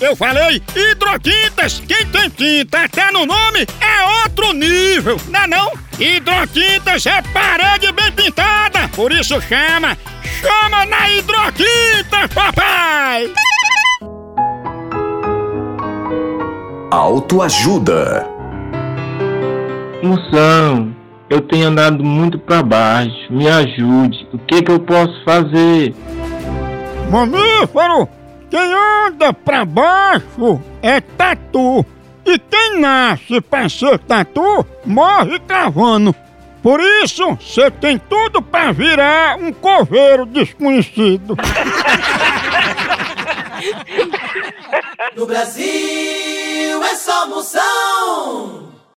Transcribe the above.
Eu falei hidrotintas. Quem tem tinta até no nome é outro nível, não é não? Hidrotintas é parede bem pintada, por isso chama, chama na hidrotinta, papai! Autoajuda. Moção, eu tenho andado muito para baixo. Me ajude. O que que eu posso fazer? Mamífero, quem anda pra baixo é tatu. E quem nasce pra ser tatu, morre cavando. Por isso, você tem tudo pra virar um coveiro desconhecido. No Brasil é só moção.